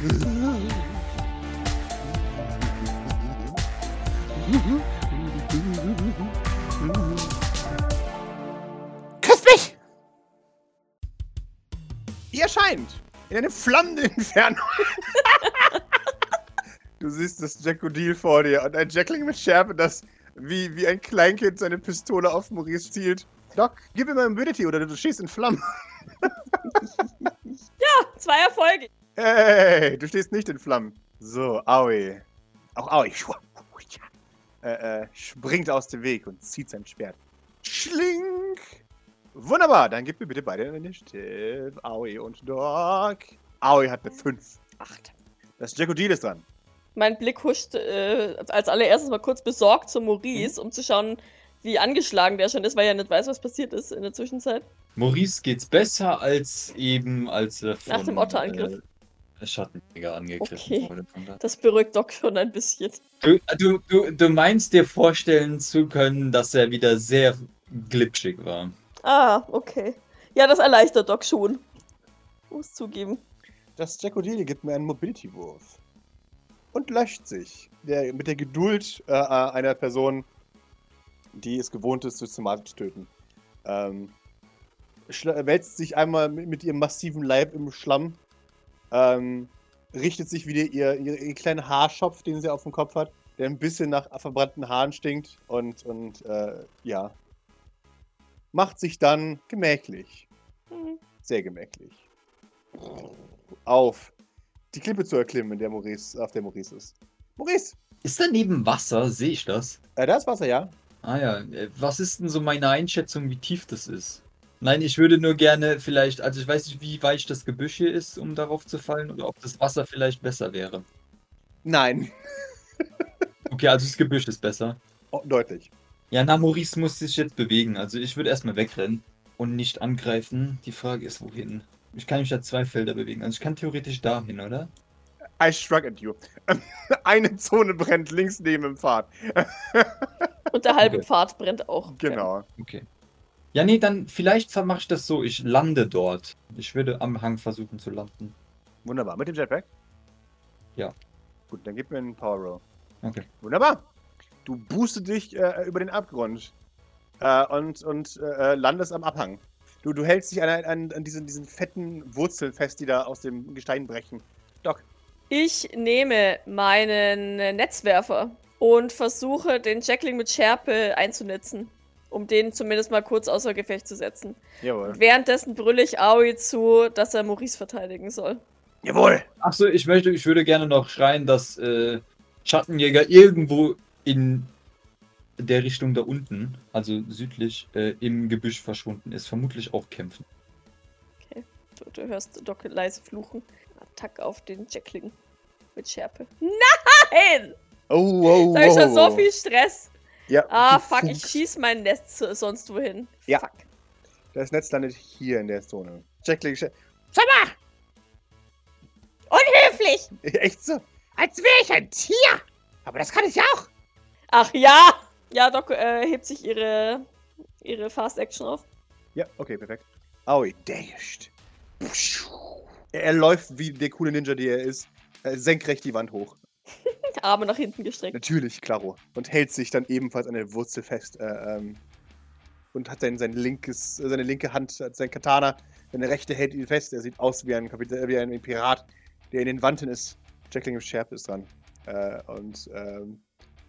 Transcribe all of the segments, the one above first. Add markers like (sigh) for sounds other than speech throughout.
Küsst mich! Ihr erscheint in eine flammende (laughs) Entfernung. du siehst das Jackodil vor dir und ein Jackling mit Schärpe, das wie, wie ein Kleinkind seine Pistole auf Maurice zielt. Doc, gib mir mal Immunity oder du schießt in Flammen. Zwei Erfolge. Hey, du stehst nicht in Flammen. So, Aoi. Auch Aoi. Äh, äh, springt aus dem Weg und zieht sein Schwert. Schlink! Wunderbar, dann gib mir bitte beide Initiative. Aoi und Doc. Aoi hat eine 5. Acht. Das Jackodil ist dran. Mein Blick huscht äh, als allererstes mal kurz besorgt zu Maurice, um zu schauen, wie angeschlagen der schon ist, weil er nicht weiß, was passiert ist in der Zwischenzeit. Maurice geht's besser als eben, als er von Nach dem Otterangriff. Äh, Schattenjäger angegriffen Okay. wurde. Das beruhigt Doc schon ein bisschen. Du, du, du, du meinst dir vorstellen zu können, dass er wieder sehr glitschig war. Ah, okay. Ja, das erleichtert Doc schon. Muss zugeben. Das Jackodil gibt mir einen Mobility-Wurf. Und löscht sich. Der, mit der Geduld äh, äh, einer Person, die es gewohnt ist, systematisch zu töten. Ähm, wälzt sich einmal mit, mit ihrem massiven Leib im Schlamm. Ähm, richtet sich wieder ihr, ihr, ihr kleinen Haarschopf, den sie auf dem Kopf hat, der ein bisschen nach verbrannten Haaren stinkt. Und, und äh, ja. Macht sich dann gemächlich Hm. sehr gemächlich. Auf die Klippe zu erklimmen, in der Maurice, auf der Maurice ist. Maurice! Ist daneben Wasser? Sehe ich das? Äh, da ist Wasser, ja? Ah ja, äh, was ist denn so meine Einschätzung, wie tief das ist? Nein, ich würde nur gerne vielleicht, also ich weiß nicht, wie weich das Gebüsch hier ist, um darauf zu fallen, oder ob das Wasser vielleicht besser wäre. Nein. (laughs) Okay, also das Gebüsch ist besser. Oh, deutlich. Ja, na, Maurice muss sich jetzt bewegen. Also ich würde erstmal wegrennen und nicht angreifen. Die Frage ist, wohin? Ich kann mich da zwei Felder bewegen. Also ich kann theoretisch dahin, oder? I struck at you. (laughs) Eine Zone brennt links neben dem Pfad. (laughs) Und der halbe Okay. Pfad brennt auch. Genau. Okay. Ja, nee, dann vielleicht mache ich das so. Ich lande dort. Ich würde am Hang versuchen zu landen. Wunderbar. Mit dem Jetpack? Ja. Gut, dann gib mir einen Power Roll. Okay. Wunderbar. Du boostest dich äh, über den Abgrund äh, und, und äh, landest am Abhang. Du, du hältst dich an, an, an diesen, diesen fetten Wurzeln fest, die da aus dem Gestein brechen. Doc, Ich nehme meinen Netzwerfer und versuche, den Jackling mit Schärpe einzunetzen, um den zumindest mal kurz außer Gefecht zu setzen. jawohl. Währenddessen brülle ich Aoi zu, dass er Maurice verteidigen soll. Jawohl! Achso, ich möchte, ich würde gerne noch schreien, dass äh, Schattenjäger irgendwo in der Richtung da unten, also südlich, äh, im Gebüsch verschwunden ist. Vermutlich auch kämpfen. Du, du hörst Doc leise fluchen. Attack auf den Jackling mit Schärpe. Nein! Oh, oh, Da habe ich schon so oh. viel Stress. Ja, Ah, (laughs) fuck, ich schieß mein Netz so- sonst wohin. Ja. Fuck. Das Netz landet hier in der Zone. Jackling, Sch- Sag mal! Unhöflich! (laughs) echt so? Als wäre ich ein Tier. Aber das kann ich auch. Ach ja! Ja, Doc äh, hebt sich ihre, ihre Fast Action auf. Ja, okay, perfekt. Aoi, dashed. Er, er läuft wie der coole Ninja, der er ist, senkrecht die Wand hoch. (laughs) (laughs) Arme nach hinten gestreckt. Natürlich, klaro. Und hält sich dann ebenfalls an der Wurzel fest. Äh, ähm, und hat sein, sein linkes, seine linke Hand, sein Katana, seine rechte hält ihn fest. Er sieht aus wie ein, Kapit äh, wie ein Pirat, der in den Wanden ist. Jackling im Schärpe ist dran. Äh, und ähm,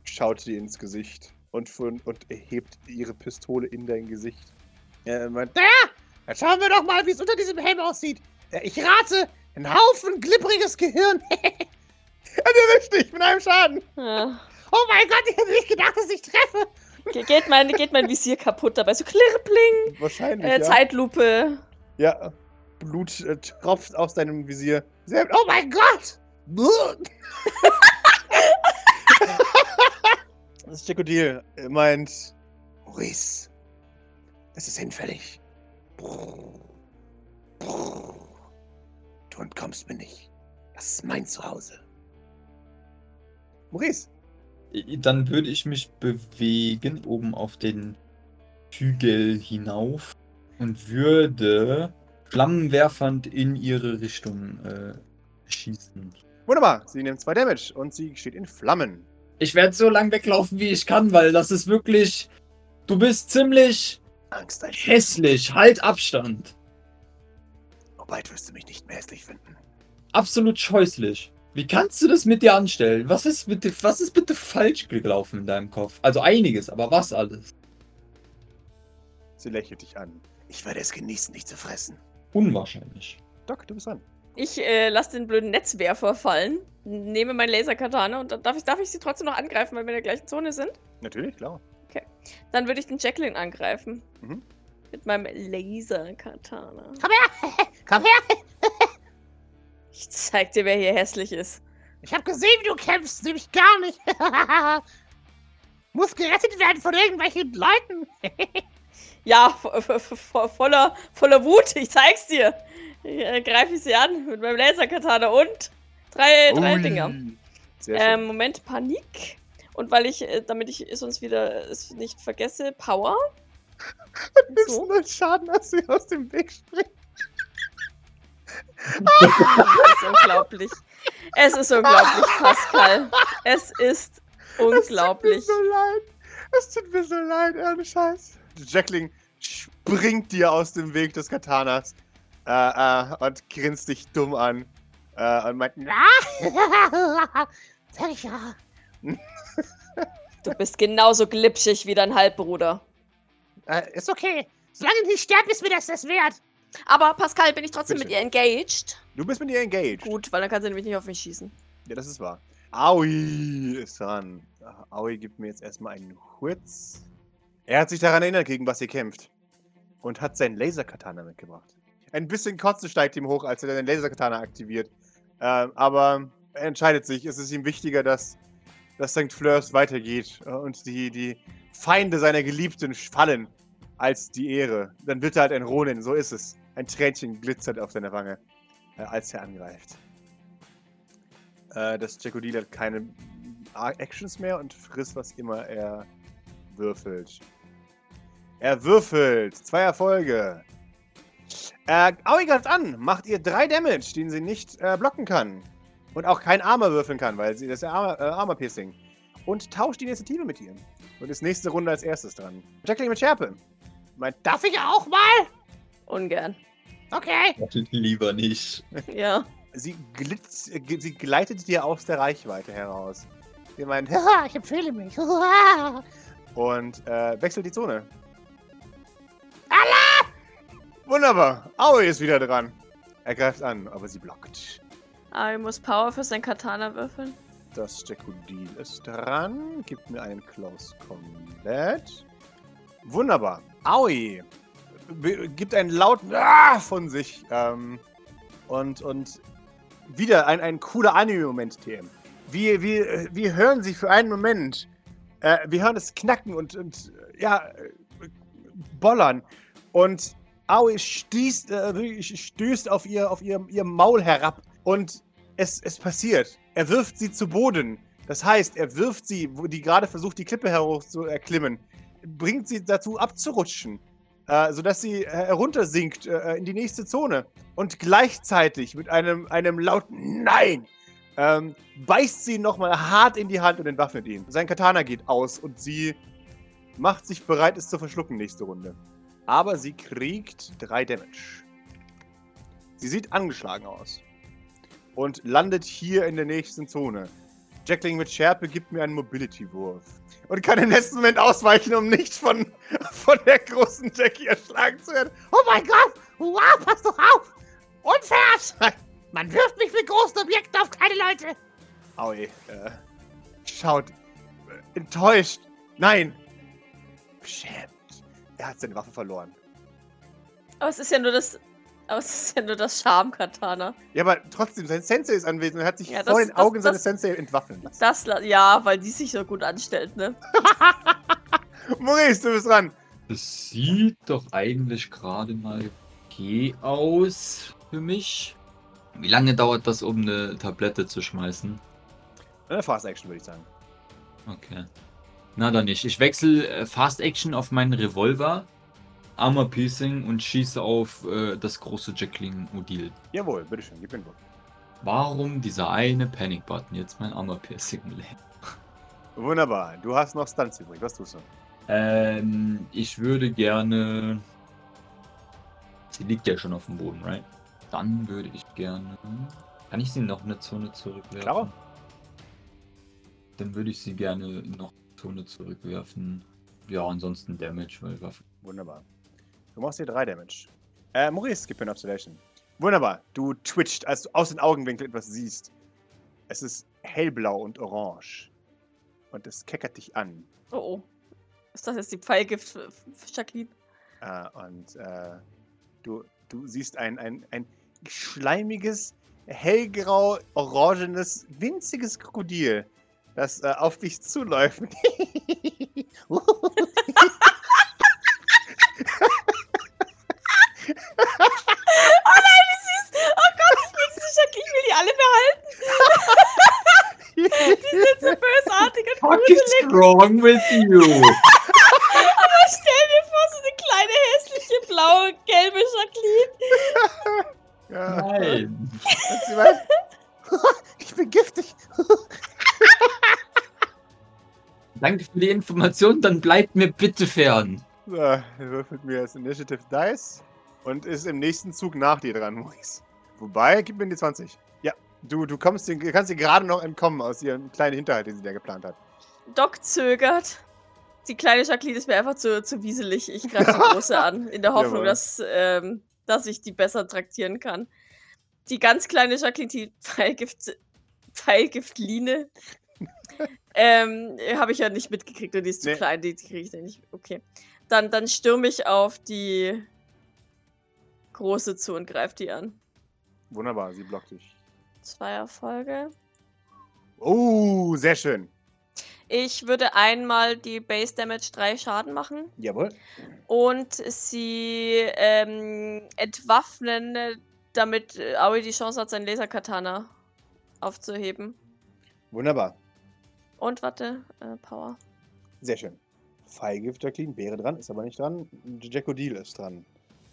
schaut dir ins Gesicht. Und, von, und erhebt ihre Pistole in dein Gesicht. Er meint, Na, dann schauen wir doch mal, wie es unter diesem Helm aussieht. Äh, Ich rate, ein Haufen glibbriges Gehirn. (laughs) er erwischt dich mit einem Schaden. Ja. Oh mein Gott, ich hätte nicht gedacht, dass ich treffe. Ge geht, mein, geht mein Visier kaputt dabei. So klirrpling! Wahrscheinlich, Äh, ja. Zeitlupe. Ja, Blut äh, tropft aus deinem Visier. Sehr- Oh mein Gott. (laughs) Das Jekodil meint, Maurice, es ist hinfällig. Du entkommst mir nicht. Das ist mein Zuhause. Maurice, Dann würde ich mich bewegen oben auf den Hügel hinauf und würde flammenwerfernd in ihre Richtung äh, schießen. Wunderbar, sie nimmt zwei Damage und sie steht in Flammen. Ich werde so lang weglaufen, wie ich kann, weil das ist wirklich. Du bist ziemlich Angst hässlich. Halt Abstand. Oh, bald wirst du mich nicht mehr hässlich finden. Absolut scheußlich. Wie kannst du das mit dir anstellen? Was ist bitte, was ist bitte falsch gelaufen in deinem Kopf? Also einiges, aber was alles? Sie lächelt dich an. Ich werde es genießen, dich zu fressen. Unwahrscheinlich. Doc, du bist dran. Ich äh, lasse den blöden Netzwerfer fallen, nehme mein Laserkatana und dann darf ich, darf ich sie trotzdem noch angreifen, weil wir in der gleichen Zone sind. Natürlich, klar. Dann würde ich den Jacqueline angreifen. Mhm. Mit meinem Laserkatana. Komm her! (laughs) Komm her! (laughs) Ich zeig dir, wer hier hässlich ist. Ich habe gesehen, wie du kämpfst, nämlich gar nicht. (laughs) Muss gerettet werden von irgendwelchen Leuten. (laughs) Ja, vo vo vo voller, voller Wut, ich zeig's dir. Äh, Greife ich sie an mit meinem Laserkatana und drei, drei Ui. Dinger. Sehr schön. Ähm, Moment, Panik. Und weil ich, äh, damit ich sonst wieder es nicht vergesse, Power. (laughs) so. einen Schaden, dass sie aus dem Weg springt. (laughs) Es ist unglaublich. Es ist unglaublich, Pascal. Es ist unglaublich. Es tut mir so leid. Es tut mir so leid, ohne Scheiß. Jackling springt dir aus dem Weg des Katanas äh, äh, und grinst dich dumm an äh, und meint. (laughs) Du bist genauso glitschig wie dein Halbbruder. Äh, ist okay. Solange ich nicht sterbe, ist mir das das wert. Aber Pascal, bin ich trotzdem Bitte. mit ihr engaged? du bist mit ihr engaged. Gut, weil dann kann sie nämlich nicht auf mich schießen. Ja, das ist wahr. Aoi ist dran. Aoi gibt mir jetzt erstmal einen Hurz. Er hat sich daran erinnert, gegen was ihr kämpft. Und hat seinen Laserkatana mitgebracht. Ein bisschen Kotze steigt ihm hoch, als er den Laserkatana aktiviert. Ähm, aber er entscheidet sich. Es ist ihm wichtiger, dass, dass St. Fleurs weitergeht und die, die Feinde seiner Geliebten fallen, als die Ehre. Dann wird er halt ein Ronin, so ist es. Ein Tränchen glitzert auf seiner Wange, äh, als er angreift. Äh, das Jackodil hat keine Actions mehr und frisst, was immer er würfelt. Er würfelt. Zwei Erfolge. Äh, Aoi greift an. Macht ihr drei Damage, den sie nicht äh, blocken kann. Und auch kein Armor würfeln kann, weil sie das ist ja Armor, äh, Armor Piercing. Und tauscht die Initiative mit ihr. Und ist nächste Runde als erstes dran. Jackling mit Schärpe. Meint, Darf ich auch mal? Ungern. Okay. Lieber nicht. (laughs) Ja. sie, glitz, sie gleitet dir aus der Reichweite heraus. Sie meint, Haha, ich empfehle mich. Haha. (laughs) und äh, wechselt die Zone. Wunderbar. Aoi ist wieder dran. Er greift an, aber sie blockt. Ich muss Power für sein Katana würfeln. Das Jackodil ist dran. Gibt mir einen Close Combat. Wunderbar. Aoi gibt einen lauten Ah von sich. Ähm, und, und wieder ein, ein cooler Anime-Moment, TM. Wir, wir, wir hören sie für einen Moment. Äh, wir hören es knacken und, und ja, bollern. Und Aoi stießt, äh, stößt auf ihr, auf ihr, ihr Maul herab. Und es, es passiert. Er wirft sie zu Boden. Das heißt, er wirft sie, wo die gerade versucht, die Klippe herauf zu erklimmen, bringt sie dazu abzurutschen, äh, sodass sie äh, heruntersinkt äh, in die nächste Zone. Und gleichzeitig mit einem, einem lauten Nein ähm, beißt sie nochmal hart in die Hand und entwaffnet ihn. Sein Katana geht aus und sie macht sich bereit, es zu verschlucken nächste Runde. Aber sie kriegt drei Damage. Sie sieht angeschlagen aus und landet hier in der nächsten Zone. Jackling mit Schärpe gibt mir einen Mobility-Wurf. Und kann im letzten Moment ausweichen, um nicht von, (laughs) von der großen Jackie erschlagen zu werden. Oh mein Gott. Wow, pass doch auf. Unfair. (laughs) Man wirft mich mit großen Objekten auf keine Leute. Aui, äh, schaut äh, enttäuscht. Nein. Beschämt. Er hat seine Waffe verloren. Aber es ist ja nur das. Aber es ist ja nur das Charme-Katana. Ja, aber trotzdem, sein Sensei ist anwesend und er hat sich Ja, vor das- den das- Augen das- seines Sensei entwaffnen lassen. Das, ja, weil die sich so gut anstellt, ne? (laughs) Maurice, du bist dran. Das sieht doch eigentlich gerade mal okay aus für mich. Wie lange dauert das, um eine Tablette zu schmeißen? Eine Fast Action, würde ich sagen. Okay. Na dann nicht. Ich wechsle äh, Fast Action auf meinen Revolver, Armor Piercing und schieße auf äh, das große Jackling Odil. Jawohl, bitteschön, gib einen Wurf. Warum dieser eine Panic-Button jetzt mein Armor-Piercing lädt? Wunderbar. Du hast noch Stunts übrig. Was tust du? Ähm, ich würde gerne. Sie liegt ja schon auf dem Boden, right? Dann würde ich gerne. Kann ich sie noch eine Zone zurückwerfen? Klar. Dann würde ich sie gerne noch eine Zone zurückwerfen. Ja, ansonsten Damage, weil Waffen. Wunderbar. Du machst hier drei Damage. Äh, Maurice, gib mir eine Observation. Wunderbar. Du twitcht, als du aus den Augenwinkeln etwas siehst. Es ist hellblau und orange. Und es keckert dich an. Oh oh. Ist das jetzt die Pfeilgift für für Jacqueline? Äh, und äh, du, du siehst ein, ein, ein schleimiges, hellgrau-orangenes, winziges Krokodil, das äh, auf dich zuläuft. (laughs) (laughs) Oh nein, wie süß! Oh Gott, ich will diese Jacqueline, ich will die alle behalten. Die sind so bösartig und What is gruselig. wrong with you? (laughs) Aber stell dir vor, so eine kleine, hässliche, blaue, gelbe Jacqueline. ja. Nein. (laughs) Ich bin giftig. Danke für die Information, dann bleibt mir bitte fern. So, er würfelt mir das Initiative Dice und ist im nächsten Zug nach dir dran, Maurice. Wobei, gib mir die 20. Du, du kommst, den- kannst dir gerade noch entkommen aus ihrem kleinen Hinterhalt, den sie da geplant hat. Doc zögert. Die kleine Jacqueline ist mir einfach zu, zu wieselig. Ich greife die große an, in der Hoffnung, Jawohl. dass, ähm, dass ich die besser traktieren kann. Die ganz kleine Jacqueline, die (laughs) Pfeilgift, Pfeilgiftline, (laughs) ähm, habe ich ja nicht mitgekriegt und die ist zu Nee. klein, die kriege ich ja nicht. Okay. Dann, dann stürme ich auf die große zu und greife die an. Wunderbar, sie blockt dich. Zwei Erfolge. Oh, sehr schön. Ich würde einmal die Base Damage 3 Schaden machen. Jawohl. und sie ähm, entwaffnen, äh, damit äh, Aoi die Chance hat, sein Laserkatana aufzuheben. Wunderbar. Und warte, äh, Power. Sehr schön. Feilgift Jacqueline wäre dran, ist aber nicht dran. Jackodil ist dran.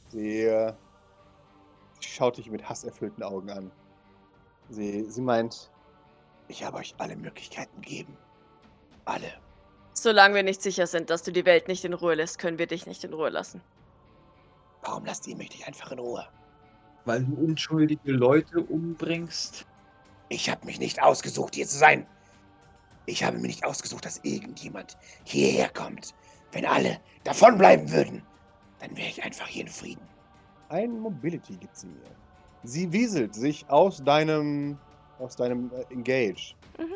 Sie äh, schaut dich mit hasserfüllten Augen an. Sie, sie meint, ich habe euch alle Möglichkeiten gegeben. Alle. Solange wir nicht sicher sind, dass du die Welt nicht in Ruhe lässt, können wir dich nicht in Ruhe lassen. Warum lasst ihr mich nicht einfach in Ruhe? Weil du unschuldige Leute umbringst. Ich habe mich nicht ausgesucht, hier zu sein. Ich habe mir nicht ausgesucht, dass irgendjemand hierher kommt. Wenn alle davonbleiben würden, dann wäre ich einfach hier in Frieden. Ein Mobility gibt sie mir. Sie wieselt sich aus deinem, aus deinem äh, Engage. Mhm.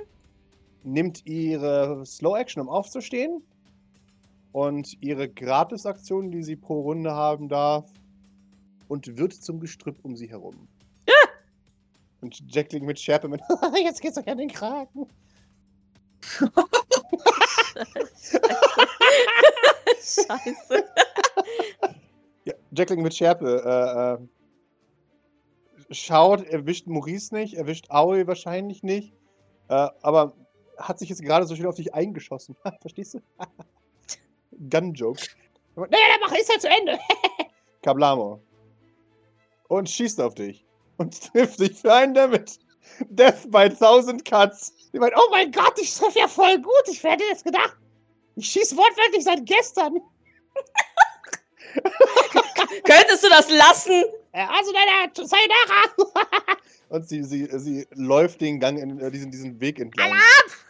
Nimmt ihre Slow Action, um aufzustehen. Und ihre Gratis-Aktion, die sie pro Runde haben darf. Und wird zum Gestrüpp um sie herum. Und Jackling mit Schärpe mit, (laughs) jetzt geht's euch an den Kragen. (laughs) Scheiße. Ja, Jackling mit Schärpe. Äh, äh, schaut, erwischt Maurice nicht, erwischt Aoi wahrscheinlich nicht. Äh, aber hat sich jetzt gerade so schön auf dich eingeschossen. (laughs) Verstehst du? (laughs) Gun-Joke. Naja, der Mache ist ja zu Ende. (laughs) Kablamo. Und schießt auf dich. Und trifft dich für einen Damage. Death by 1000 Cuts. Ich meine, oh mein Gott, ich treffe ja voll gut. Ich hätte jetzt gedacht, ich schieße wortwörtlich seit gestern. Könntest du das lassen? Äh, Also, deine Sayonara. (laughs) Und sie, sie, sie läuft den Gang, in, äh, diesen, diesen Weg entlang.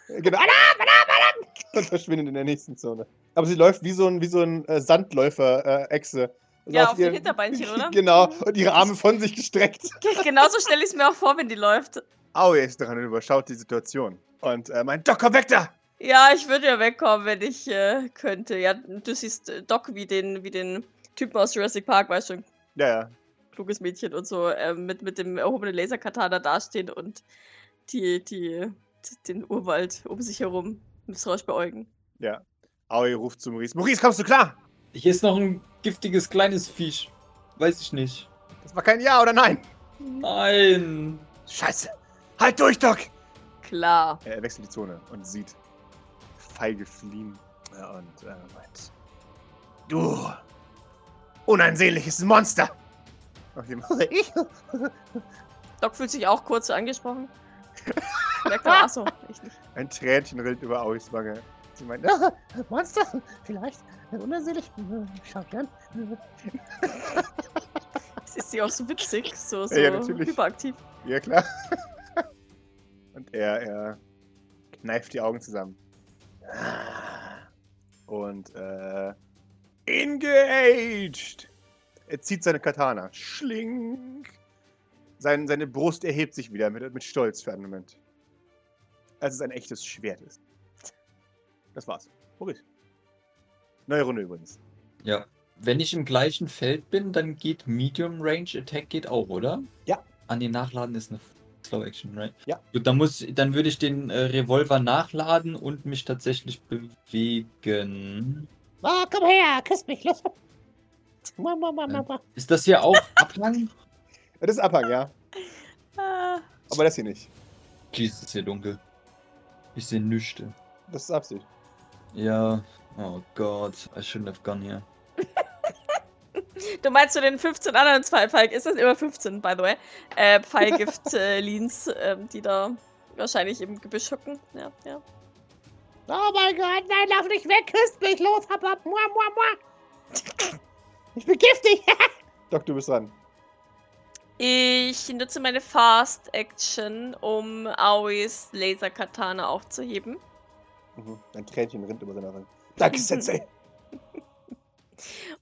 Genau. (laughs) Und verschwindet in der nächsten Zone. Aber sie läuft wie so ein, wie so ein äh, Sandläufer-Echse. Ja, auf den Hinterbeinchen, (laughs) oder? Genau, und ihre Arme von sich gestreckt. Genauso stelle ich es mir auch vor, wenn die läuft. Aoi ist dran und überschaut die Situation. Und äh, meint, Doc, komm weg da! Ja, ich würde ja wegkommen, wenn ich äh, könnte. Ja, du siehst äh, Doc wie den, wie den Typen aus Jurassic Park, weißt du, Ja, ja. Kluges Mädchen und so, äh, mit, mit dem erhobenen Laserkatana dastehen und die, die, den Urwald um sich herum misstrauisch beäugen. Ja. Aoi ruft zu Maurice. Maurice, kommst du klar? Hier ist noch ein giftiges kleines Viech. Weiß ich nicht. Das war kein Ja oder Nein. Nein. Scheiße. Halt durch, Doc! Klar. Er wechselt die Zone und sieht feige fliehen. Und äh, meint, du unansehnliches Monster! (laughs) Ich Doc fühlt sich auch kurz angesprochen. (laughs) Merkt er, achso, ich nicht. Ein Tränchen rillt über Auris Wange. Sie meint, Ah, (laughs) Monster, vielleicht unersehlich. Äh, Schau gern. Es ist sie auch so witzig, so, so Ja, ja, hyperaktiv. ja klar. Und er, er kneift die Augen zusammen. Und, äh, engaged! Er zieht seine Katana. Schlink! Sein, seine Brust erhebt sich wieder mit, mit Stolz für einen Moment. Als es ein echtes Schwert ist. Das war's. Maurice. Neue Runde übrigens. Ja. Wenn ich im gleichen Feld bin, dann geht Medium Range Attack geht auch, oder? Ja. An den Nachladen ist eine Slow Action, right? Ja. Gut, dann muss, dann würde ich den äh, Revolver nachladen und mich tatsächlich bewegen. Oh, komm her, küss mich, los. Ist das hier auch (laughs) Abhang? Das ist Abhang, ja. Ah, Aber das hier nicht. Jesus, ist hier dunkel. Ich sehe nüchte. Das ist Absicht. Ja. Oh Gott, I shouldn't have gone here. du meinst zu den 15 anderen zwei Pfeil, ist das immer 15, by the way, äh, Pfeilgift-Leans, (laughs) ähm, die da wahrscheinlich im Gebüsch hocken. Ja, ja. Oh mein Gott, nein, lauf nicht weg, küsst mich, los, hab ab. Mua, mua, mua. (laughs) Ich bin giftig. (laughs) Doc, du bist dran. Ich nutze meine Fast Action, um Aois Laser-Katana aufzuheben. Mhm. Ein Tränchen rinnt über seine Wange. Danke, (laughs) Sensei.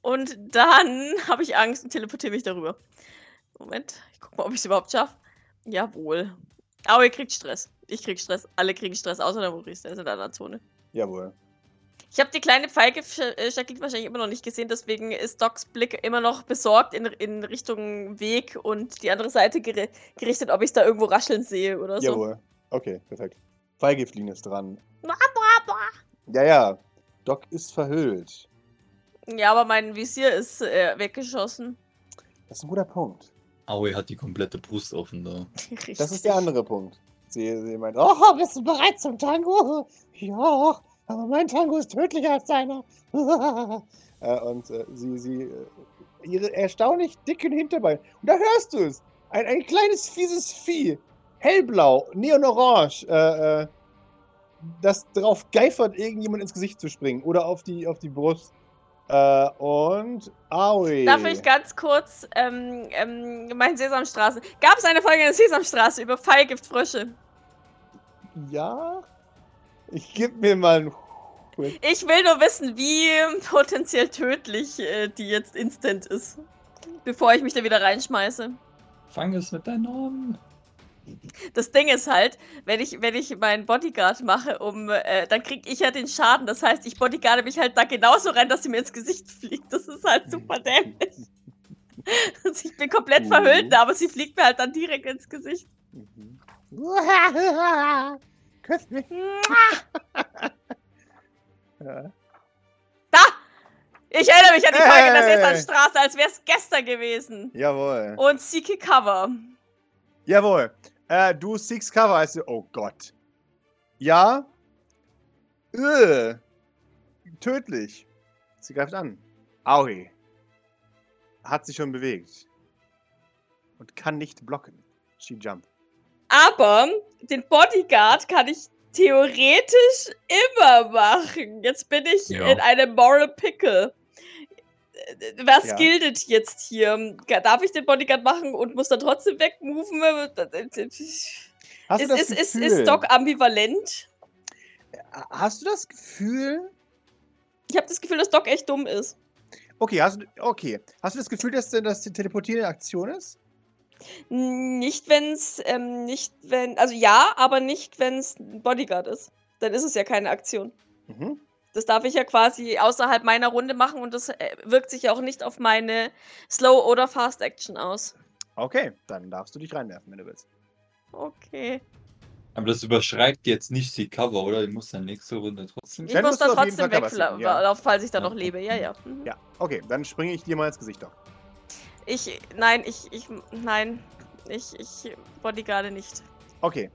Und dann (laughs) habe ich Angst und teleportiere mich darüber. Moment, ich guck mal, ob ich es überhaupt schaffe. Jawohl. Aoi kriegt Stress. Ich krieg Stress. Alle kriegen Stress, außer der Maurice, der ist in einer Zone. Jawohl. Ich habe die kleine Pfeilgift-Jacqueline wahrscheinlich immer noch nicht gesehen, deswegen ist Docs Blick immer noch besorgt in, in Richtung Weg und die andere Seite geri gerichtet, ob ich da irgendwo rascheln sehe oder so. Jawohl. Okay, perfekt. Pfeilgiftlinie ist dran. Mua, mua, mua. Ja, ja. Doc ist verhüllt. Ja, aber mein Visier ist äh, weggeschossen. Das ist ein guter Punkt. Aoi hat die komplette Brust offen da. Richtig. (laughs) Das ist der andere Punkt. Sie, sie meint, oh, Oh, bist du bereit zum Tango? (laughs) Ja, aber mein Tango ist tödlicher als deiner. (laughs) äh, und äh, sie, sie, äh, ihre erstaunlich dicken Hinterbeine. Und da hörst du es. Ein, ein kleines, fieses Vieh. Hellblau, neonorange, äh, äh, das drauf geifert, irgendjemand ins Gesicht zu springen. Oder auf die, auf die Brust. Äh, und Aoi. Darf ich ganz kurz ähm, ähm, meine Sesamstraße. Gab es eine Folge in der Sesamstraße über Pfeilgiftfrösche? Ja? Ich geb mir mal einen. Ich will nur wissen, wie potenziell tödlich äh, die jetzt instant ist. Bevor ich mich da wieder reinschmeiße. Fang es mit deinen Armen. Das Ding ist halt, wenn ich, wenn ich meinen Bodyguard mache, um, äh, dann krieg ich ja den Schaden. Das heißt, ich bodyguarde mich halt da genauso rein, dass sie mir ins Gesicht fliegt. Das ist halt super dämlich. Also (laughs) ich bin komplett Mhm. verhüllt, aber sie fliegt mir halt dann direkt ins Gesicht. (laughs) Mhm. Küss mich. (laughs) Ja. Da! Ich erinnere mich an die Folge in der Hey! Sesamstraße, als wäre es gestern gewesen. Jawohl. Und Seeky Cover. Jawohl. Äh, du Six Cover heißt du. Oh Gott. Ja. Äh. Tödlich. Sie greift an. Aui. Hat sich schon bewegt. Und kann nicht blocken. She jump. Aber den Bodyguard kann ich theoretisch immer machen. Jetzt bin ich Ja. in einem Moral Pickle. Was Ja. gildet jetzt hier? Darf ich den Bodyguard machen und muss dann trotzdem wegmoven? Ist, Hast du das ist, ist, ist Doc ambivalent? Hast du das Gefühl? Ich habe das Gefühl, dass Doc echt dumm ist. Okay, hast du, okay. Hast du das Gefühl, dass, dass die Teleportieren eine Aktion ist? Nicht, wenn's, ähm, nicht, wenn, also ja, aber nicht, wenn es ein Bodyguard ist. Dann ist es ja keine Aktion. Mhm. Das darf ich ja quasi außerhalb meiner Runde machen und das äh, wirkt sich ja auch nicht auf meine Slow- oder Fast-Action aus. Okay, dann darfst du dich reinwerfen, wenn du willst. Okay. Aber das überschreibt jetzt nicht die Cover, oder? Die muss dann nächste Runde trotzdem. Ich Dann muss musst du da auf jeden trotzdem suchen, ja. weglaufen, falls ich da Ja, noch lebe. Ja, ja. Mhm. Ja, okay, dann springe ich dir mal ins Gesicht, Doc. Ich, nein, ich, ich, nein. Ich, ich bodyguarde nicht. Okay.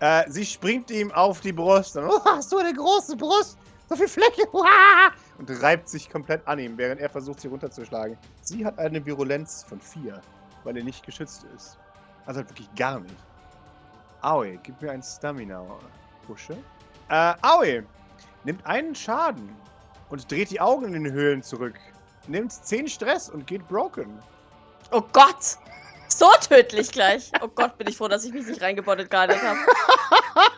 Äh, sie springt ihm auf die Brust und, Oh, hast du eine große Brust? So viel Fläche. Uah. (laughs) und reibt sich komplett an ihm, während er versucht, sie runterzuschlagen. Sie hat eine Virulenz von 4, weil er nicht geschützt ist. Also halt wirklich gar nicht. Aoi, gib mir ein Stamina-Pusche. Äh, Aoi nimmt einen Schaden und dreht die Augen in den Höhlen zurück. Nimmt 10 Stress und geht broken. Oh Gott! So tödlich gleich. Oh Gott, bin ich froh, dass ich mich nicht reingebottet gehalten habe. (laughs)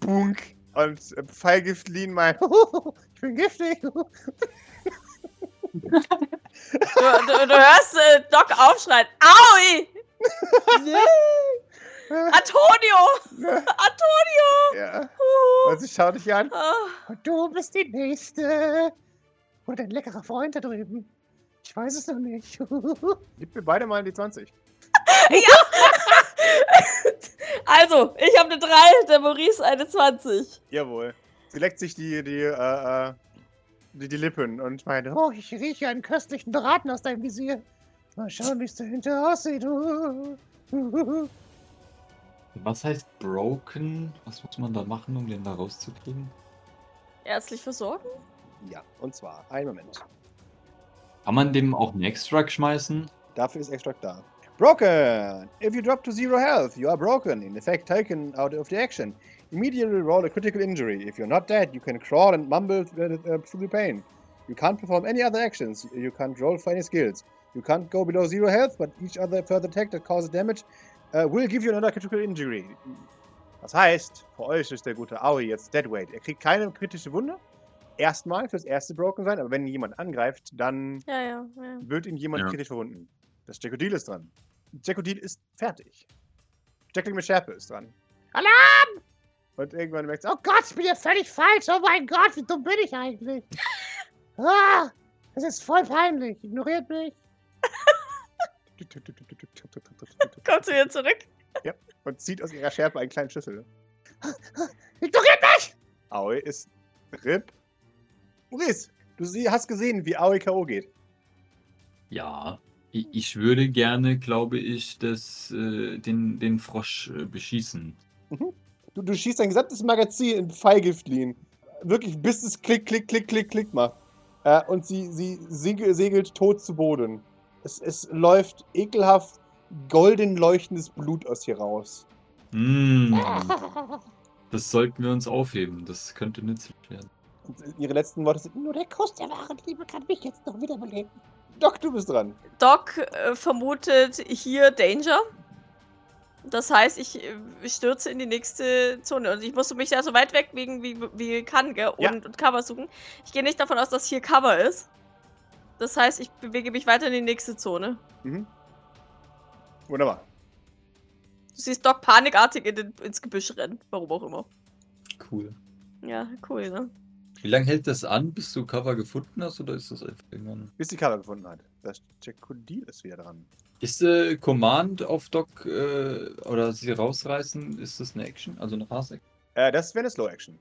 Bunk. Und äh, Pfeilgiftlin meint, (laughs) ich bin giftig. Du, du, du hörst äh, Doc aufschreien. Aui! (laughs) Antonio! Antonio! ja. Uh. Und sie schaut dich an. Und du bist die Nächste. Und ein leckerer Freund da drüben. Ich weiß es noch nicht. (laughs) Gib mir beide mal die 20. (laughs) (laughs) Also, ich habe eine 3, der Maurice eine 20. Jawohl. Sie leckt sich die, die, äh, äh, die, die Lippen und meint, oh, Oh, ich rieche einen köstlichen Braten aus deinem Visier. Mal schauen, wie es dahinter aussieht. Was heißt broken? Was muss man da machen, um den da rauszukriegen? Ärztlich versorgen? Ja. Und zwar, einen Moment. Kann man dem auch einen Extract schmeißen? Dafür ist Extract da. Broken! If you drop to zero health, you are broken. In effect, taken out of the action. Immediately roll a critical injury. If you're not dead, you can crawl and mumble uh, through the pain. You can't perform any other actions. You can't roll for any skills. You can't go below zero health, but each other further attack that causes damage uh, will give you another critical injury. Das heißt, für euch ist der gute Aoi jetzt Deadweight. Er kriegt keine kritische Wunde. Erstmal fürs erste Broken sein, aber wenn jemand angreift, dann Ja, ja, ja. wird ihn jemand Ja. kritisch verwunden. Das Jackodil ist dran. Jackodil ist fertig. Jackling mit Schärpe ist dran. Alarm! Und irgendwann merkt sie, Oh Gott, ich bin ja völlig falsch. Oh mein Gott, wie dumm bin ich eigentlich? (laughs) Ah, das ist voll peinlich. Ignoriert mich. (laughs) Kommt zu ihr zurück. und zieht aus ihrer Schärpe einen kleinen Schlüssel. (gasps) Ignoriert mich! Aoi ist RIP. Maurice, du hast gesehen, wie Aoi K.O. geht. Ja. Ich, würde gerne, glaube ich, das, äh, den, den Frosch äh, beschießen. Du, du schießt dein gesamtes Magazin in Pfeilgiftlin. Wirklich, bis es klick, klick, klick, klick, klick macht. Äh, und sie, sie segel- segelt tot zu Boden. Es, es läuft ekelhaft golden leuchtendes Blut aus hier raus. Mm, (laughs) das sollten wir uns aufheben. Das könnte nützlich werden. Und ihre letzten Worte sind, Nur der Kuss der wahren Liebe kann mich jetzt noch wiederbeleben. Doc, du bist dran. Doc äh, vermutet hier Danger. Das heißt, ich äh, stürze in die nächste Zone. Und ich muss mich ja so weit weg wegen wie, wie kann, gell? Und, Ja. und Cover suchen. Ich gehe nicht davon aus, dass hier Cover ist. Das heißt, ich bewege mich weiter in die nächste Zone. Mhm. Wunderbar. Du siehst Doc panikartig in den, ins Gebüsch rennen. Warum auch immer. Cool. Ja, cool, ne? Wie lange hält das an, bis du Cover gefunden hast, oder ist das einfach irgendwann? Bis die Cover gefunden hat. Das Jackodil ist wieder dran. Ist äh, Command auf Doc äh, oder sie rausreißen, ist das eine Action? Also eine Fast Action? Äh, das wäre eine Slow Action.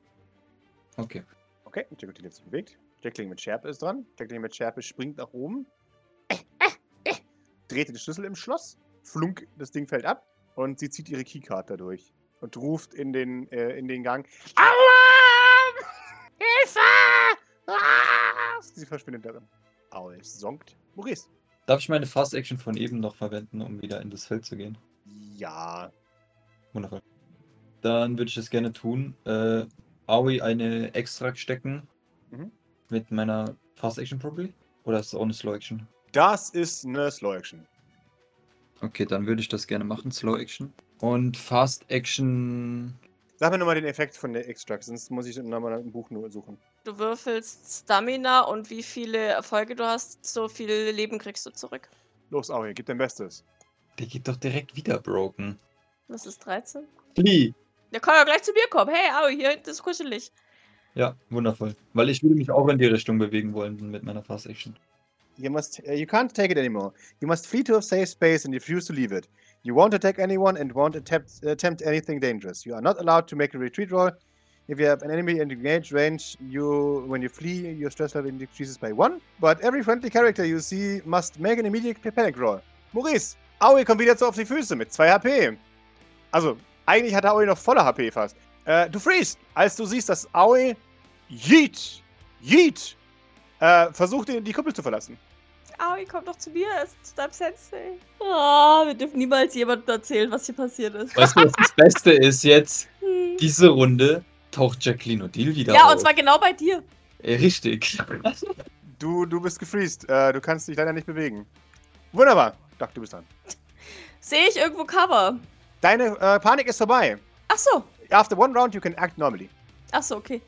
Okay. Okay, Jackodil hat sich bewegt. Jackling mit Schärpe ist dran. Jackling mit Schärpe springt nach oben. Dreht den Schlüssel im Schloss. Flunk, das Ding fällt ab. Und sie zieht ihre Keycard dadurch. Und ruft in den, äh, in den Gang. Alarm! Hilfe! Ah! Sie verschwindet darin. Aul sonkt. Maurice. Darf ich meine Fast Action von eben noch verwenden, um wieder in das Feld zu gehen? Ja. Wundervoll. Dann würde ich das gerne tun. Äh, Aoi eine Extra stecken. Mhm. Mit meiner Fast Action probably? Oder ist es auch eine Slow Action? Das ist eine Slow Action. Okay, dann würde ich das gerne machen, Slow Action. Und Fast Action. Sag mir nochmal den Effekt von der Extract, sonst muss ich nochmal im Buch nur suchen. Du würfelst Stamina und wie viele Erfolge du hast, so viel Leben kriegst du zurück. Los, Aoi, gib dein Bestes. Der geht doch direkt wieder broken. Das ist 13. Flee! Der kann ja gleich zu mir kommen. Hey, Aui, hier hinten ist kuschelig. Ja, wundervoll. Weil ich würde mich auch in die Richtung bewegen wollen mit meiner Fast Action. You must. Uh, you can't take it anymore. You must flee to a safe space and refuse to leave it. You won't attack anyone and won't attempt attempt anything dangerous. You are not allowed to make a retreat roll. If you have an enemy in engaged range, you when you flee, your stress level decreases by one. But every friendly character you see must make an immediate panic roll. Maurice, Aoi kommt wieder so auf die Füße mit 2 HP. Also, eigentlich hat Aoi noch volle HP fast. Äh, du freest, als du siehst, dass Aoi Yeet, Yeet, äh, versucht, die Kuppel zu verlassen. Aoi, komm doch zu mir, es ist zu deinem Sensei. Ah, wir dürfen niemals jemandem erzählen, was hier passiert ist. Weißt du, was das Beste ist jetzt? (laughs) Hm. Diese Runde taucht Jacqueline O'Deal wieder Ja, auf. und zwar genau bei dir. Äh, Richtig. Du, du bist gefreezed. Äh, du kannst dich leider nicht bewegen. Wunderbar. Doc, du bist dran. Sehe ich irgendwo Cover? Deine äh, Panik ist vorbei. Ach so. After one round, you can act normally. Ach so, okay.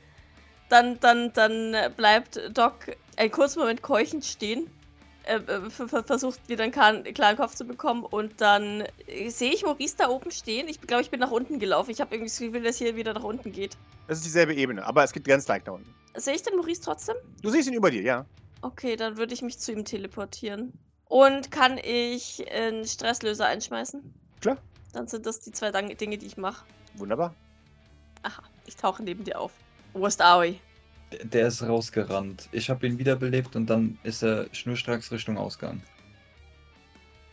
Dann, dann, dann äh, bleibt Doc einen kurzen Moment keuchend stehen. Äh, äh, ver- ver- versucht wieder einen klaren, klaren Kopf zu bekommen und dann äh, sehe ich Maurice da oben stehen. Ich glaube, ich bin nach unten gelaufen. Ich habe irgendwie das Gefühl, dass hier wieder nach unten geht. Das ist dieselbe Ebene, aber es geht ganz leicht nach unten. Sehe ich den Maurice trotzdem? Du siehst ihn über dir, ja. Okay, dann würde ich mich zu ihm teleportieren. Und kann ich einen Stresslöser einschmeißen? Klar. Dann sind das die zwei Dinge, die ich mache. Wunderbar. Aha, ich tauche neben dir auf. Wo ist Aoi? Der- ist rausgerannt. Ich habe ihn wiederbelebt und dann ist er schnurstracks Richtung Ausgang.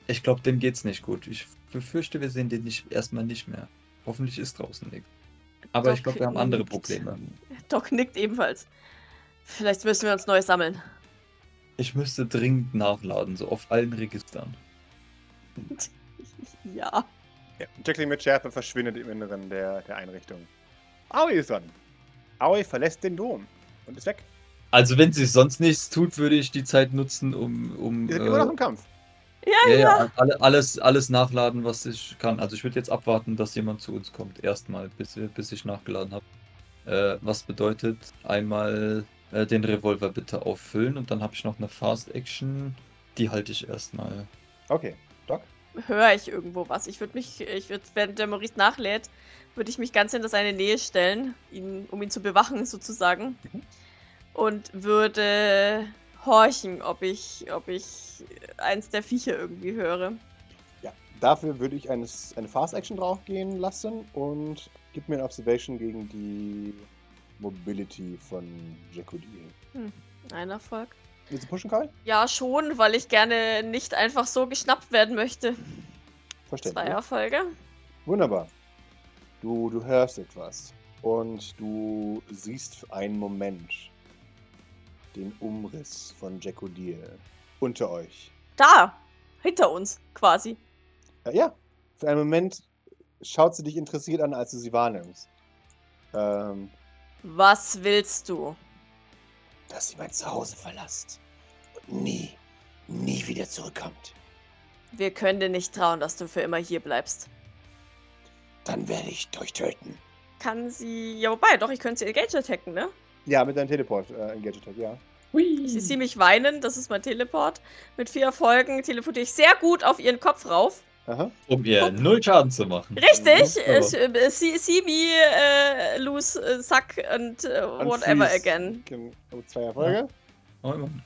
Ich glaube, dem geht's nicht gut. Ich befürchte, wir sehen den nicht, erstmal nicht mehr. Hoffentlich ist draußen nichts. Aber ich glaube, wir haben andere Nickt. Probleme. Doc nickt ebenfalls. Vielleicht müssen wir uns neu sammeln. Ich müsste dringend nachladen, so auf allen Registern. (laughs) Ja. Ja. Jacqueline mit Schärfe verschwindet im Inneren der, der Einrichtung. Aoi ist dran. Aoi verlässt den Dom und ist weg. Also, wenn sie sonst nichts tut, würde ich die Zeit nutzen, um. um Wir sind äh, immer noch im Kampf. Ja, ja, ja. ja, alle, alles, alles nachladen, was ich kann. Also, ich würde jetzt abwarten, dass jemand zu uns kommt. Erstmal, bis, bis ich nachgeladen habe. Äh, was bedeutet, einmal äh, den Revolver bitte auffüllen und dann habe ich noch eine Fast Action. Die halte ich erstmal. Okay. Doc? Höre ich irgendwo was? Ich würde mich, ich würde, während der Maurice nachlädt, würde ich mich ganz in seine Nähe stellen, ihn, um ihn zu bewachen sozusagen. Mhm. Und würde horchen, ob ich, ob ich eins der Viecher irgendwie höre. Ja. Dafür würde ich eines, eine Fast Action draufgehen lassen und gib mir ein Observation gegen die Mobility von Jacodil. Ein Erfolg. Willst du pushen, Karl? Ja, schon, weil ich gerne nicht einfach so geschnappt werden möchte. Verständlich. Zwei Erfolge. Wunderbar. Du, du hörst etwas und du siehst für einen Moment den Umriss von Jacodil unter euch. Da! Hinter uns, quasi. Äh, ja, für einen Moment schaut sie dich interessiert an, als du sie wahrnimmst. Ähm, Was willst du? dass sie mein Zuhause verlasst und nie, nie wieder zurückkommt. Wir können dir nicht trauen, dass du für immer hier bleibst. Dann werde ich euch töten. Kann sie. Ja, wobei, doch, ich könnte sie Engage attacken, ne? Ja, mit deinem Teleport äh, Engage Attack, ja. Ich sehe mich weinen, das ist mein Teleport. Mit vier Erfolgen teleportiere ich sehr gut auf ihren Kopf rauf. Aha. Um ihr null Schaden zu machen. Richtig, Ja, äh, äh, see, see me äh, lose äh, suck and äh, Und whatever freeze. again. Um Zwei Erfolge. Oh, Mann.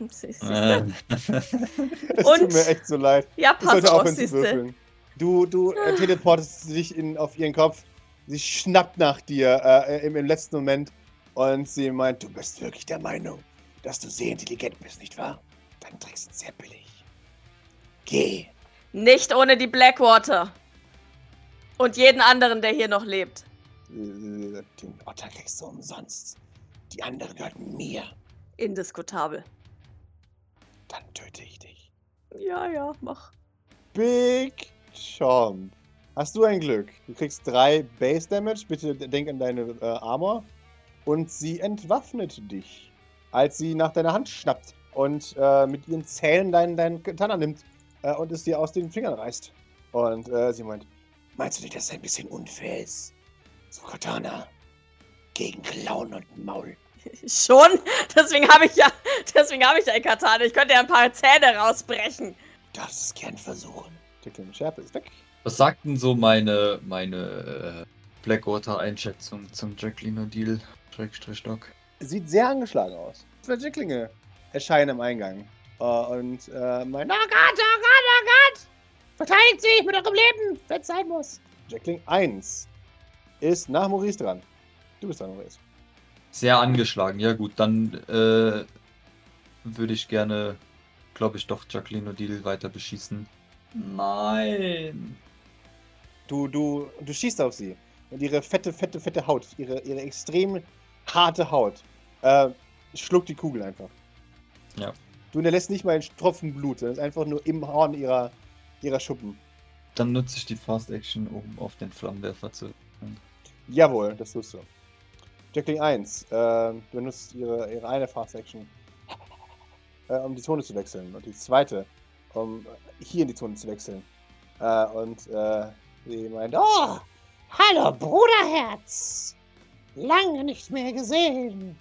(laughs) Siehste? Äh, Es Und- tut mir echt so leid. Ja, Ich pass sollte auf, siehste. Du, du äh, teleportest dich in, auf ihren Kopf. Sie schnappt nach dir äh, im, im letzten Moment und sie meint, du bist wirklich der Meinung, dass du sehr intelligent bist, nicht wahr? Dein Trick sind sehr billig. Geh. Nicht ohne die Blackwater. Und jeden anderen, der hier noch lebt. Äh, Den Otter kriegst du umsonst. Die anderen gehörten mir. Indiskutabel. Dann töte ich dich. Ja, ja, mach. Big Chomp. Hast du ein Glück? Du kriegst drei Base Damage. Bitte denk an deine äh, Armor. Und sie entwaffnet dich, als sie nach deiner Hand schnappt und äh, mit ihren Zähnen deinen, deinen Katana nimmt äh, und es dir aus den Fingern reißt. Und äh, sie meint, meinst du nicht, dass es ein bisschen unfair ist? So Katana gegen Klauen und Maul. (laughs) Schon? Deswegen habe ich ja, deswegen habe ich ein Katana. Ich könnte ja ein paar Zähne rausbrechen. Du darfst es gern versuchen. Die kleine Schärpe ist weg. was sagt denn so meine, meine äh, Blackwater-Einschätzung zum Jacqueline O'Deal? Schrägstrich Doc. Sieht sehr angeschlagen aus. Zwei Jacklinge erscheinen am Eingang. Äh, und äh, mein Oh Gott, oh Gott, oh Gott! Verteidigt sie mit eurem Leben, wenn es sein muss. Jackling 1 ist nach Maurice dran. Du bist dran, Maurice. Sehr angeschlagen. Ja gut, dann äh, würde ich gerne, glaube ich, doch Jacqueline O'Deal weiter beschießen. Nein. Du, du, du schießt auf sie. Und ihre fette, fette, fette Haut, ihre, ihre extrem harte Haut, äh, schluckt die Kugel einfach. Ja. Du hinterlässt nicht mal einen Tropfen Blut, sondern es ist einfach nur im Horn ihrer, ihrer Schuppen. Dann nutze ich die Fast Action, um auf den Flammenwerfer zu. Jawohl, das tust du. Jackling 1, äh, du benutzt ihre, ihre eine Fast Action, äh, um die Zone zu wechseln. Und die zweite, um hier in die Zone zu wechseln. Äh, und äh, sie meint, oh, hallo Bruderherz. Lange nicht mehr gesehen.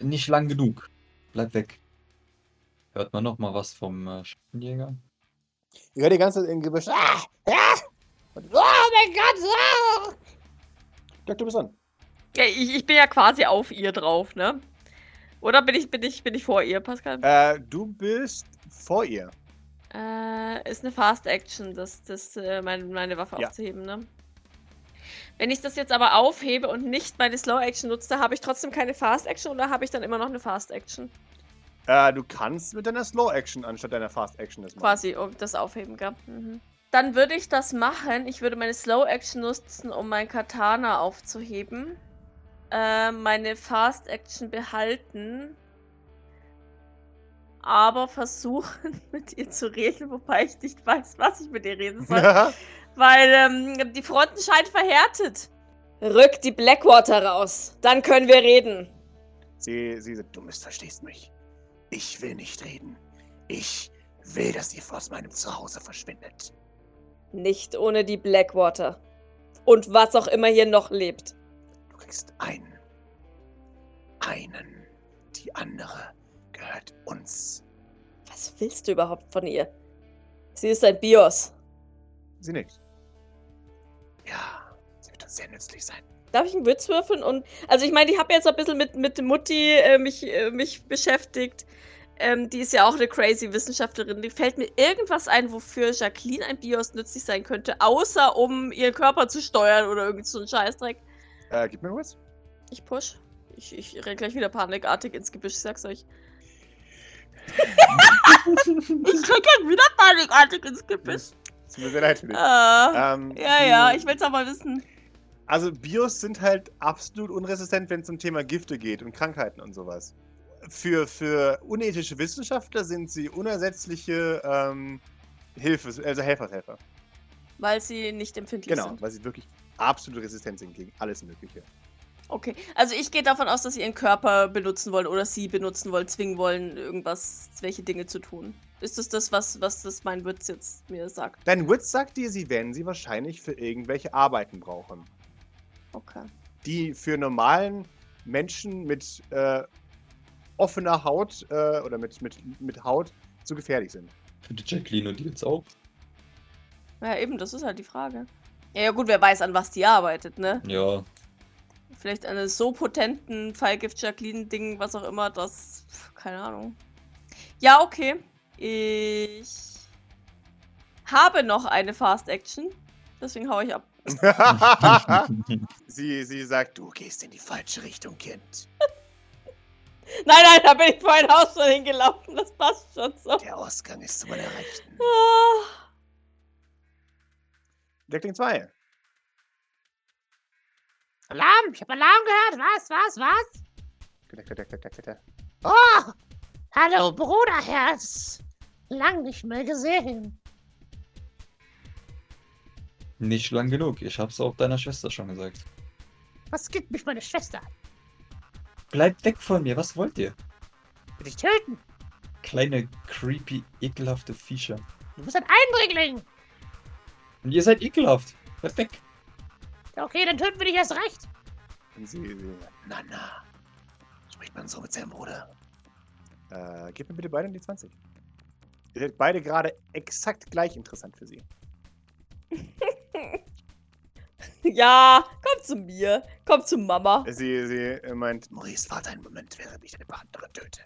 Nicht lang genug. Bleib weg. Hört man noch mal was vom äh, Schattenjäger? ihr hört die ganze Zeit im Gebüsch. Ah! Ah, oh mein Gott. Ah. Jack, du bist an. Ja, ich, ich bin ja quasi auf ihr drauf, ne? Oder bin ich, bin ich, bin ich vor ihr, Pascal? Äh, du bist vor ihr. Äh, ist eine Fast Action, das, das, äh, meine, meine Waffe Ja. aufzuheben, ne? Wenn ich das jetzt aber aufhebe und nicht meine Slow Action nutze, habe ich trotzdem keine Fast Action oder habe ich dann immer noch eine Fast Action? Äh, du kannst mit deiner Slow Action anstatt deiner Fast Action das machen. Quasi um das aufheben, gell? Mhm. Dann würde ich das machen. Ich würde meine Slow Action nutzen, um mein Katana aufzuheben. Äh, meine Fast Action behalten. Aber versuchen, (laughs) mit ihr zu reden, wobei ich nicht weiß, was ich mit ihr reden soll. Weil ähm, die Fronten scheinen verhärtet. Rück die Blackwater raus. Dann können wir reden. sie, sie sagt, du missverstehst mich. Ich will nicht reden. Ich will, dass ihr aus meinem Zuhause verschwindet. Nicht ohne die Blackwater. Und was auch immer hier noch lebt. Du kriegst einen. Einen. Die andere gehört uns. Was willst du überhaupt von ihr? Sie ist ein Bios. Sie nicht. Ja, sie wird uns sehr nützlich sein. Darf ich einen Witz würfeln? Und, also ich meine, ich habe jetzt ein bisschen mit, mit Mutti äh, mich, äh, mich beschäftigt. Ähm, die ist ja auch eine crazy Wissenschaftlerin. Die fällt mir irgendwas ein, wofür Jacqueline ein Bios nützlich sein könnte, außer um ihren Körper zu steuern oder irgend so ein Scheißdreck. Äh, gib mir was. Ich push. Ich, ich renn gleich wieder panikartig ins Gebüsch, ich sag's euch. (laughs) ich renn gleich wieder panikartig ins Gebüsch. Es tut mir sehr leid für dich. Ah, Ähm, ja, ja, ich will's aber wissen. Also Bios sind halt absolut unresistent, wenn es um Thema Gifte geht und Krankheiten und sowas. Für, für unethische Wissenschaftler sind sie unersetzliche ähm, Hilfe, also Helfershelfer. Weil sie nicht empfindlich Genau, sind. weil sie wirklich absolut resistent sind gegen alles Mögliche. Okay, also ich gehe davon aus, dass sie ihren Körper benutzen wollen oder sie benutzen wollen, zwingen wollen, irgendwas, welche Dinge zu tun. Ist das das, was, was das mein Witz jetzt mir sagt? Dein Witz sagt dir, sie werden sie wahrscheinlich für irgendwelche Arbeiten brauchen, Okay. die für normalen Menschen mit äh, offener Haut äh, oder mit, mit, mit Haut zu gefährlich sind. Für die Jacqueline und die jetzt auch. Ja, eben, das ist halt die Frage. Ja, ja, gut, wer weiß, an was die arbeitet, ne? Ja, Vielleicht an so potenten Fallgift-Jacqueline-Ding, was auch immer, das. Keine Ahnung. Ja, okay. Ich habe noch eine Fast Action. Deswegen hau ich ab. (laughs) sie, sie sagt, du gehst in die falsche Richtung, Kind. (laughs) Nein, nein, da bin ich vorhin auch schon hingelaufen. Das passt schon so. Der Ausgang ist zu meiner Rechten. Jackling 2. Alarm, ich habe Alarm gehört. Was, was, was? Klitter, klitter, klitter, klitter. Oh, hallo Bruderherz. Lang nicht mehr gesehen. nicht lang genug. Ich hab's auch deiner Schwester schon gesagt. Was gibt mich meine Schwester? Bleibt weg von mir, was wollt ihr? Will ich töten? Kleine, creepy, ekelhafte Viecher. Du bist ein Eindringling. Und ihr seid ekelhaft. Bleibt weg. Ja, okay, dann töten wir dich erst recht. Und sie, sie na, na. Spricht man so mit seinem Bruder? Äh, gib mir bitte beide die 20. Ihr seid beide gerade exakt gleich interessant für sie. (laughs) Ja, komm zu mir. Komm zu Mama. Sie, sie äh, meint, Maurice, warte einen Moment, während ich deine Partnerin töte.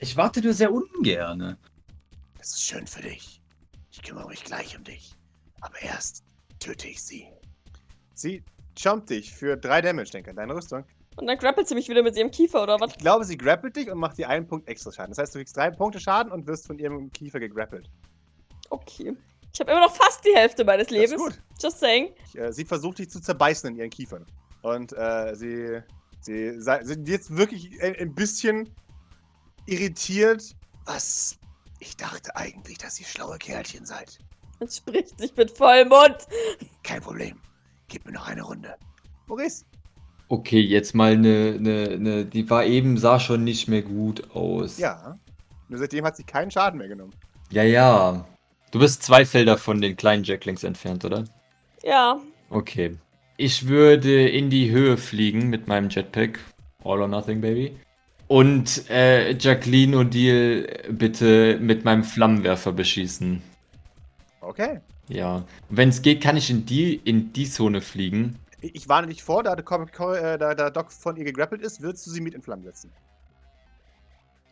Ich warte nur sehr ungern. Das ist schön für dich. Ich kümmere mich gleich um dich. Aber erst töte ich sie. Sie jumpt dich für 3 Damage, denke an deine Rüstung. Und dann grappelt sie mich wieder mit ihrem Kiefer, oder was? Ich glaube, sie grappelt dich und macht dir einen Punkt extra Schaden. Das heißt, du kriegst drei Punkte Schaden und wirst von ihrem Kiefer gegrappelt. Okay. Ich habe immer noch fast die Hälfte meines Das ist Lebens. gut. Just saying. Ich, äh, sie versucht dich zu zerbeißen in ihren Kiefern. Und äh, sie Sie sind jetzt wirklich ein, ein bisschen irritiert. Was? Ich dachte eigentlich, dass ihr schlaue Kerlchen seid. Spricht sich mit Vollmond. Kein Problem. Gib mir noch eine Runde. Maurice? Okay, jetzt mal eine, eine, eine. Die war eben, sah schon nicht mehr gut aus. Ja. Nur seitdem hat sie keinen Schaden mehr genommen. Ja, ja. Du bist zwei Felder von den kleinen Jacklings entfernt, oder? Ja. Okay. Ich würde in die Höhe fliegen mit meinem Jetpack. All or nothing, baby. Und äh, Jacqueline O'Deal bitte mit meinem Flammenwerfer beschießen. Okay. Ja. Wenn es geht, kann ich in die, in die Zone fliegen. Ich, warne dich vor, da, der äh, da, da Doc von ihr gegrappelt ist, würdest du sie mit in Flammen setzen.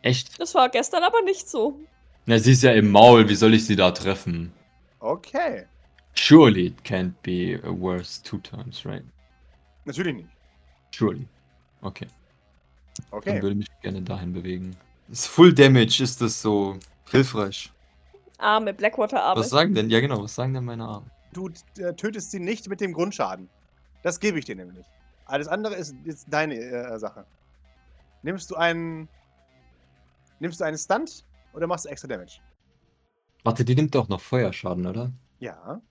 Echt? Das war gestern aber nicht so. Na, sie ist ja im Maul. Wie soll ich sie da treffen? Okay. Surely it can't be worse two times, right? Natürlich nicht. Surely. Okay. Dann Okay. würde mich gerne dahin bewegen. Ist Full Damage, ist das so hilfreich? Arme, Blackwater-Arme. Was sagen denn? Ja, genau, was sagen denn meine Arme? Du äh, tötest sie nicht mit dem Grundschaden. Das gebe ich dir nämlich. Alles andere ist, ist deine äh, Sache. Nimmst du einen. Nimmst du einen Stunt oder machst du extra Damage? Warte, die nimmt doch noch Feuerschaden, oder? Ja.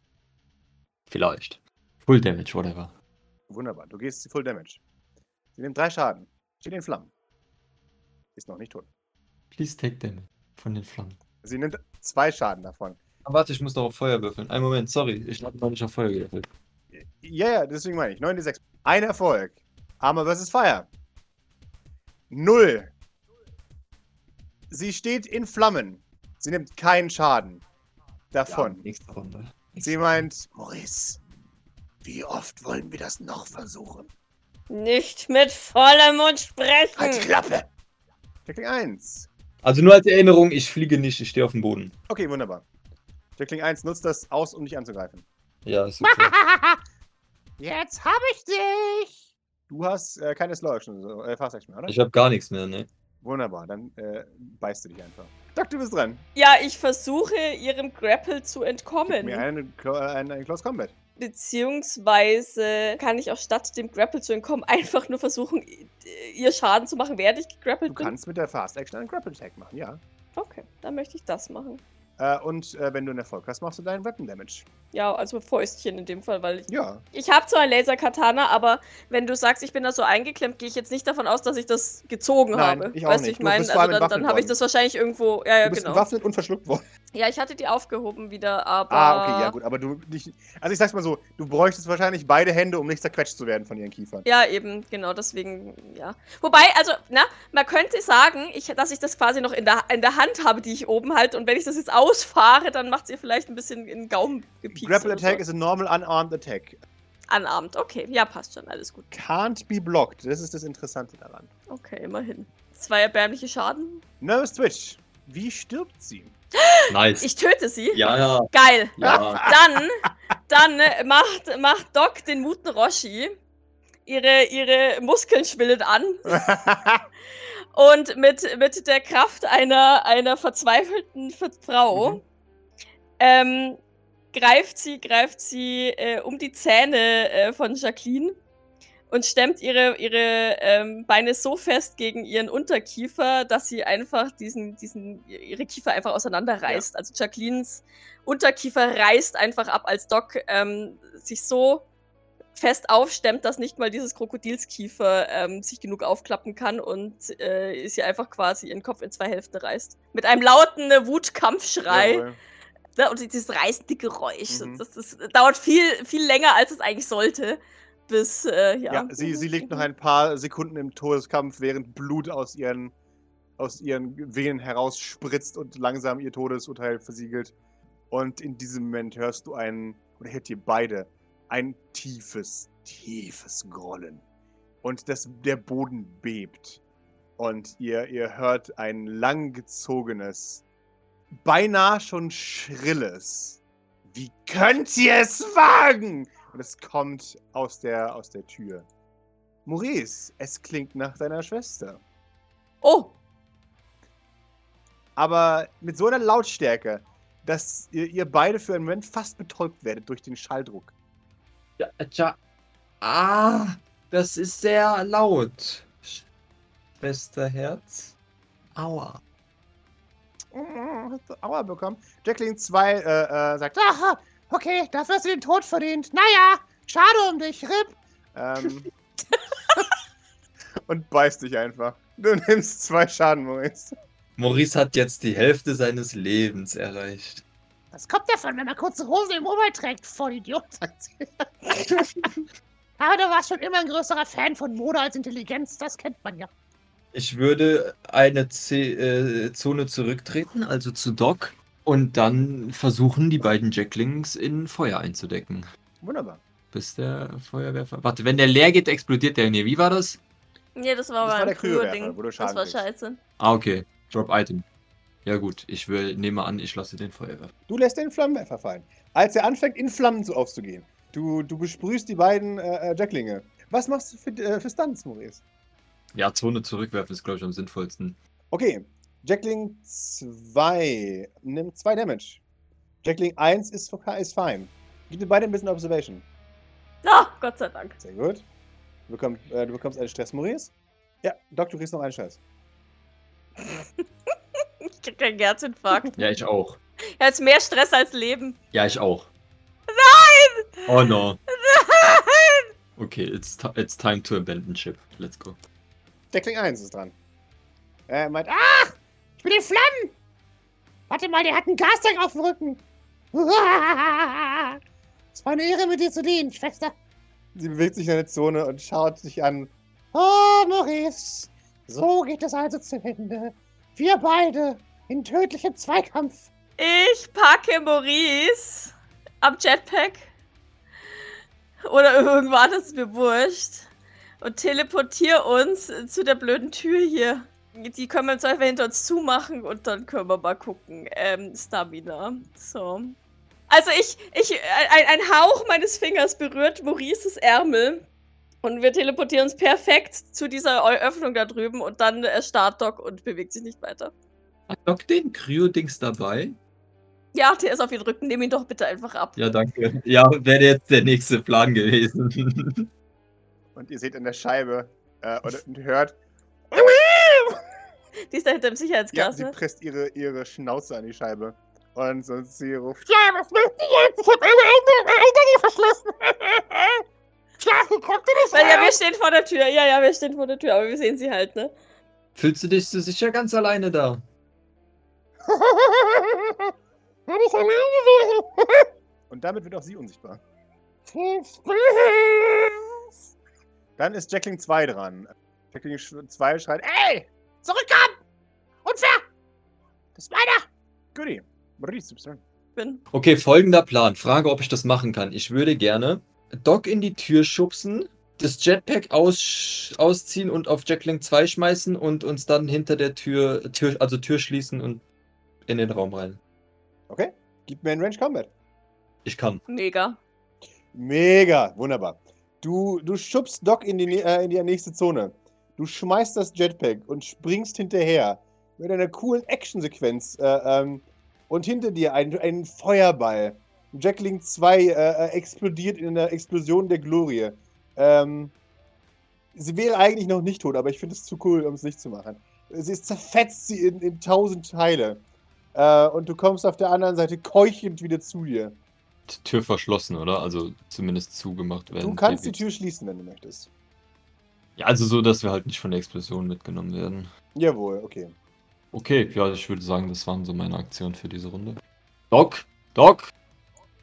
Vielleicht. Full Damage, whatever. Wunderbar. Du gehst Full Damage. Sie nimmt drei Schaden. Steht in Flammen. Ist noch nicht tot. Please take damage von den Flammen. Sie nimmt zwei Schaden davon. Ah, warte, ich muss doch auf Feuer würfeln. Einen Moment, sorry. Ich habe noch nicht auf Feuer gewürfelt. Ja, ja, deswegen meine ich. 9 6. Ein Erfolg. Armor vs. Fire. Null. Sie steht in Flammen. Sie nimmt keinen Schaden davon. nächste Runde. Sie meint, Maurice, wie oft wollen wir das noch versuchen? Nicht mit vollem Mund sprechen. Halt die Klappe! Jackling 1. Also nur als Erinnerung, ich fliege nicht, ich stehe auf dem Boden. Okay, wunderbar. Jackling 1 nutzt das aus, um dich anzugreifen. Ja, ist okay. (laughs) Jetzt hab ich dich! Du hast äh, keine Slow Action, so, äh, Fast Action mehr, oder? ich habe gar nichts mehr, ne? Wunderbar, dann äh, beißt du dich einfach. Doc, du bist dran. Ja, ich versuche ihrem Grapple zu Gib entkommen. mir einen, Clo- äh, einen, einen Close Combat. Beziehungsweise kann ich auch statt dem Grapple zu entkommen (laughs) einfach nur versuchen, ihr Schaden zu machen, während ich gegrappelt Du bin. kannst mit der Fast Action einen Grapple Attack machen, ja. Okay, dann möchte ich das machen. Äh, und äh, wenn du einen Erfolg hast, machst du deinen Weapon Damage. Ja, also Fäustchen in dem Fall, weil ich. Ja. Ich habe zwar ein Laser-Katana, aber wenn du sagst, ich bin da so eingeklemmt, gehe ich jetzt nicht davon aus, dass ich das gezogen Nein, habe. ich auch weißt du, nicht. ich Du meine, bist also dann, dann habe ich das wahrscheinlich irgendwo. Ja, ja, du bist genau. bewaffnet und verschluckt worden. Ja, ich hatte die aufgehoben wieder, aber. Ah, okay, ja gut, aber du nicht. Also ich sag's mal so, du bräuchtest wahrscheinlich beide Hände, um nicht zerquetscht zu werden von ihren Kiefern. Ja, eben, genau, deswegen, ja. Wobei, also, na, man könnte sagen, ich, dass ich das quasi noch in der, in der Hand habe, die ich oben halte, und wenn ich das jetzt ausfahre, dann macht ihr vielleicht ein bisschen in den Gaumen gepiekst. Grapple Attack so. is a normal unarmed attack. Anabend, okay, ja, passt schon, alles gut. Can't be blocked. Das ist das Interessante daran. Okay, immerhin. Zwei erbärmliche Schaden. Nervous Twitch. Wie stirbt sie? Nice. Ich töte sie. ja, ja, Geil. ja. Dann, dann macht, macht Doc den Muten Roshi. Ihre, ihre Muskeln schwillen an. (laughs) Und mit, mit der Kraft einer, einer verzweifelten Ver- Frau Mhm. ähm, greift sie, greift sie äh, um die Zähne äh, von Jacqueline und stemmt ihre, ihre ähm, Beine so fest gegen ihren Unterkiefer, dass sie einfach diesen, diesen, ihre Kiefer einfach auseinanderreißt. Also Jacquelines Unterkiefer reißt einfach ab, als Doc ähm, sich so fest aufstemmt, dass nicht mal dieses Krokodilskiefer ähm, sich genug aufklappen kann und äh, sie einfach quasi ihren Kopf in zwei Hälften reißt. Mit einem lauten äh, Wutkampfschrei. Jawohl. Ne, und dieses reißende Geräusch. Mhm. Das, das, dauert viel, viel länger, als es eigentlich sollte. Bis, äh, ja. Ja, sie, sie liegt noch ein paar Sekunden im Todeskampf, während Blut aus ihren, aus ihren Venen herausspritzt und langsam ihr Todesurteil versiegelt. Und in diesem Moment hörst du ein, oder hört ihr beide, ein tiefes, tiefes Grollen. Und das, der Boden bebt. Und ihr, ihr hört ein langgezogenes, beinahe schon schrilles. Wie könnt ihr es wagen? Und es kommt aus der, aus der Tür. Maurice, es klingt nach deiner Schwester. Oh, Aber mit so einer Lautstärke, dass ihr, ihr beide für einen Moment fast betäubt werdet durch den Schalldruck. ja, tja. Ah. Das ist sehr laut. Bester Herz. Aua. Oh, hast du Aua bekommen. Jacqueline 2 äh, äh, sagt, Aha, okay, dafür hast du den Tod verdient. Naja, schade um dich, Rip. ähm, (laughs) und beißt dich einfach. Du nimmst zwei Schaden, Maurice. Maurice hat jetzt die Hälfte seines Lebens erreicht. Das kommt davon, wenn man kurze Hosen im Ober trägt, Vollidiot, sagt sie. (laughs) Aber du warst schon immer ein größerer Fan von Mode als Intelligenz, das kennt man ja. Ich würde eine Z äh, Zone zurücktreten, also zu Doc, und dann versuchen, die beiden Jacklings in Feuer einzudecken. Wunderbar. Bis der Feuerwerfer. Warte, wenn der leer geht, explodiert der. Nee, wie war das? Ja, das war Das der Kryowerfer, Kryo-Ding. wo du Das war kriegst. scheiße. Ah, okay. Drop Item. Ja, gut. Ich will, nehme an, ich lasse den Feuerwerfer. Du lässt den Flammenwerfer fallen. Als er anfängt, in Flammen zu aufzugehen, du, du besprühst die beiden äh, äh, Jacklinge. Was machst du für, äh, für Stunts, Maurice? Ja, Zone zurückwerfen ist, glaube ich, am sinnvollsten. Okay, Jackling 2 nimmt 2 Damage. Jackling 1 ist, ist fine. Gib dir beide ein bisschen Observation. Ah, Gott sei Dank. Sehr gut. Du, bekomm, äh, du bekommst einen Stress, Maurice. Ja, Doc, du kriegst noch einen Scheiß. (laughs) Ich krieg keinen Herzinfarkt. Ja, ich auch. Er hat mehr Stress als Leben. Ja, ich auch. Nein! Oh no. Nein! Okay, it's, it's time to abandon ship. Let's go. Jackling 1 ist dran. Er meint, ah, Ach, ich bin in Flammen. Warte mal, der hat einen Gastank auf dem Rücken. (laughs) Es war eine Ehre, mit dir zu dienen, Schwester. sie bewegt sich in eine Zone und schaut dich an. Oh, Maurice. So geht es also zu Ende. Wir beide in tödlichem Zweikampf. Ich packe Maurice am Jetpack. Oder irgendwo anders, ist mir wurscht. Und teleportiere uns zu der blöden Tür hier. Die können wir im Zweifel hinter uns zumachen und dann können wir mal gucken. Ähm, Stamina. So. Also ich, ich, ein, ein Hauch meines Fingers berührt Maurices Ärmel. Und wir teleportieren uns perfekt zu dieser Öffnung da drüben und dann äh, Start Doc und bewegt sich nicht weiter. Hat Doc den Kryo-Dings dabei? Ja, der ist auf ihren Rücken. Nimm ihn doch bitte einfach ab. Ja, danke. Ja, wäre jetzt der nächste Plan gewesen. Und ihr seht in der Scheibe äh, und, und hört, (laughs) (laughs) Die ist da hinter dem ja, Sicherheitsglas, sie ne? presst ihre, ihre Schnauze an die Scheibe. Und so sie ruft, Ja, was willst du jetzt? Ich hab eine Eingänge verschlossen. (laughs) Schlafen konnte nicht Weil ja, wir stehen vor der Tür. Ja, ja, wir stehen vor der Tür, aber wir sehen sie halt, ne? Fühlst du dich so sicher ganz alleine da? (laughs) Wenn ich alleine wäre. und damit wird auch sie unsichtbar. Dann ist Jackling 2 dran. Jackling 2 schreit, Ey, zurückkommen. Unfair. Das ist meiner. Goodie. Bin. Okay, folgender Plan. Frage, ob ich das machen kann. Ich würde gerne Doc in die Tür schubsen, das Jetpack aus, ausziehen und auf Jackling 2 schmeißen und uns dann hinter der Tür, Tür, also Tür schließen und in den Raum rein. Okay, gib mir einen Range Combat. Ich kann. Mega. Mega, wunderbar. Du, du schubst Doc in die, äh, in die nächste Zone. Du schmeißt das Jetpack und springst hinterher. Mit einer coolen Actionsequenz. Äh, ähm, und hinter dir ein, ein Feuerball. Jackling 2 äh, äh, explodiert in einer Explosion der Glorie. Ähm, sie wäre eigentlich noch nicht tot, aber ich finde es zu cool, um es nicht zu machen. Sie ist zerfetzt sie in, in tausend Teile. Äh, und du kommst auf der anderen Seite keuchend wieder zu dir. Die Tür verschlossen, oder? Also zumindest zugemacht werden. Du kannst die Tür schließen, wenn du möchtest. Ja, also so, dass wir halt nicht von der Explosion mitgenommen werden. Jawohl, okay. Okay, ja, ich würde sagen, das waren so meine Aktionen für diese Runde. Doc, Doc!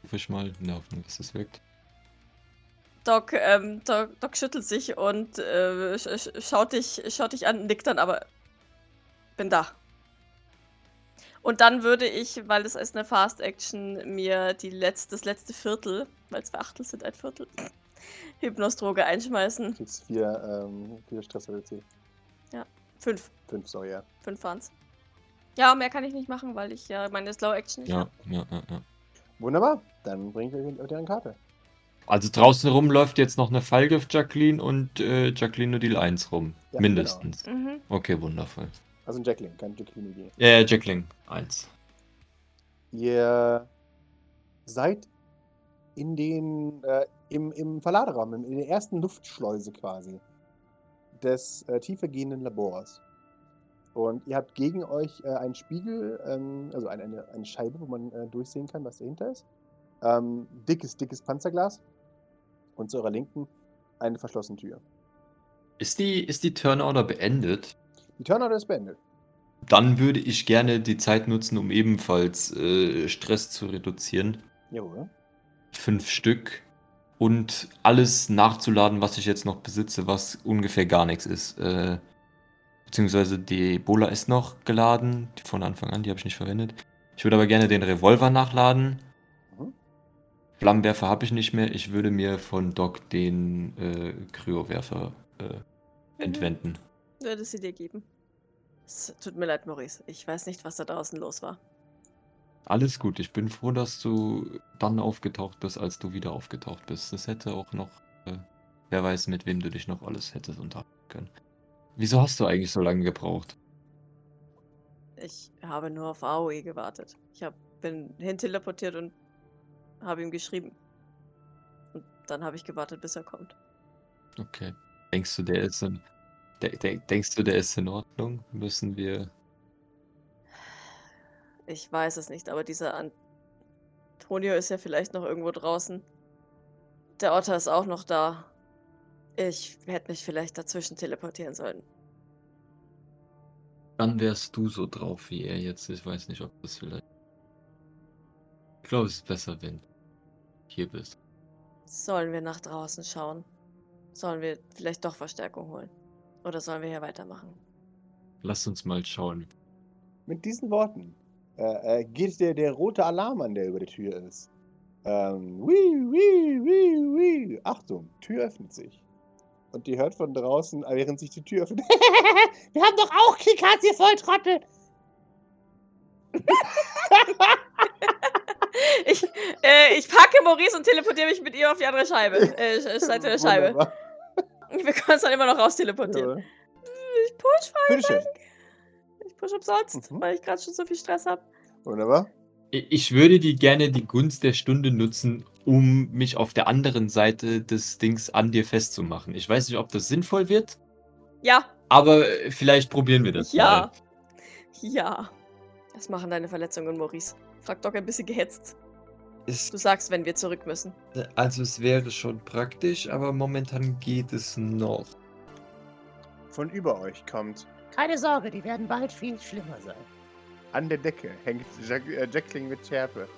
Ruf ich mal in der Hoffnung, dass es wirkt. Doc, ähm, Doc, Doc schüttelt sich und äh, sch sch schaut, dich, schaut dich an, nickt dann, aber bin da. Und dann würde ich, weil es ist eine Fast Action, mir die letzte, das letzte Viertel, weil zwei Achtel sind ein Viertel, (laughs) Hypnosdroge einschmeißen. Kriegst vier, ähm, vier Stress reduziert. Fünf. Fünf, sorry, ja. Fünf waren's. Ja, mehr kann ich nicht machen, weil ich ja meine Slow Action nicht Ja, hab. ja, ja, ja. Wunderbar. Dann bringe ich euch deren Karte. Also draußen rum läuft jetzt noch eine Fallgift Jacqueline und äh, Jacqueline Odile 1 rum. Ja, Mindestens. Mhm. Okay, wundervoll. Also ein Jackling, kein Jacqueline Idee. Äh, Jacqueline 1. Ihr seid in den, äh, im, im Verladeraum, in, der ersten Luftschleuse quasi des äh, tiefer gehenden Labors. Und ihr habt gegen euch äh, einen Spiegel, ähm, also eine, eine, eine Scheibe, wo man äh, durchsehen kann, was dahinter ist. Ähm, dickes, dickes Panzerglas. Und zu eurer Linken eine verschlossene Tür. Ist die, ist die Turnorder beendet? Die Turnorder ist beendet. Dann würde ich gerne die Zeit nutzen, um ebenfalls äh, Stress zu reduzieren. Jawohl. Fünf Stück. Und alles nachzuladen, was ich jetzt noch besitze, was ungefähr gar nichts ist. Äh, beziehungsweise die Ebola ist noch geladen, die von Anfang an, die habe ich nicht verwendet. Ich würde aber gerne den Revolver nachladen. Mhm. Flammenwerfer habe ich nicht mehr. Ich würde mir von Doc den äh, Kryowerfer äh, entwenden. Würde sie dir geben. Es tut mir leid, Maurice. Ich weiß nicht, was da draußen los war. Alles gut, ich bin froh, dass du dann aufgetaucht bist, als du wieder aufgetaucht bist. Das hätte auch noch, äh, wer weiß, mit wem du dich noch alles hättest unterhalten können. Wieso hast du eigentlich so lange gebraucht? Ich habe nur auf Aoi gewartet. Ich hab, bin hinteleportiert und habe ihm geschrieben. Und dann habe ich gewartet, bis er kommt. Okay. Denkst du, der ist in, de, de, denkst du, der ist in Ordnung? Müssen wir. Ich weiß es nicht, aber dieser Antonio ist ja vielleicht noch irgendwo draußen. Der Otter ist auch noch da. Ich hätte mich vielleicht dazwischen teleportieren sollen. Dann wärst du so drauf wie er jetzt. Ich weiß nicht, ob das vielleicht. Ich glaube, es ist besser, wenn du hier bist. Sollen wir nach draußen schauen? Sollen wir vielleicht doch Verstärkung holen? Oder sollen wir hier weitermachen? Lass uns mal schauen. Mit diesen Worten äh, äh, geht der, der rote Alarm an, der über der Tür ist. Ähm, wii, wii, wii, wii. Achtung, Tür öffnet sich. Und ihr hört von draußen, äh, während sich die Tür öffnet. (laughs) Wir haben doch auch Keycards, ihr Volltrottel. (laughs) ich, äh, ich packe Maurice und teleportiere mich mit ihr auf die andere Scheibe. Äh, Seite der (laughs) Scheibe. Wunderbar. Wir können es dann immer noch raus teleportieren. Ja. Ich push, Bitteschön. ich push umsonst, Mhm. weil ich gerade schon so viel Stress habe. Wunderbar. Ich würde die gerne die Gunst der Stunde nutzen, um mich auf der anderen Seite des Dings an dir festzumachen. Ich weiß nicht, ob das sinnvoll wird, Ja, aber äh, vielleicht probieren wir das ja, ja. Was machen deine Verletzungen, Maurice? Fragt Doc ein bisschen gehetzt. mal. Es, Du sagst, wenn wir zurück müssen. also es wäre schon praktisch, aber momentan geht es noch. Von über euch kommt Keine Sorge, die werden bald viel schlimmer sein. An der Decke hängt Jack, äh, Jackling mit Schärpe.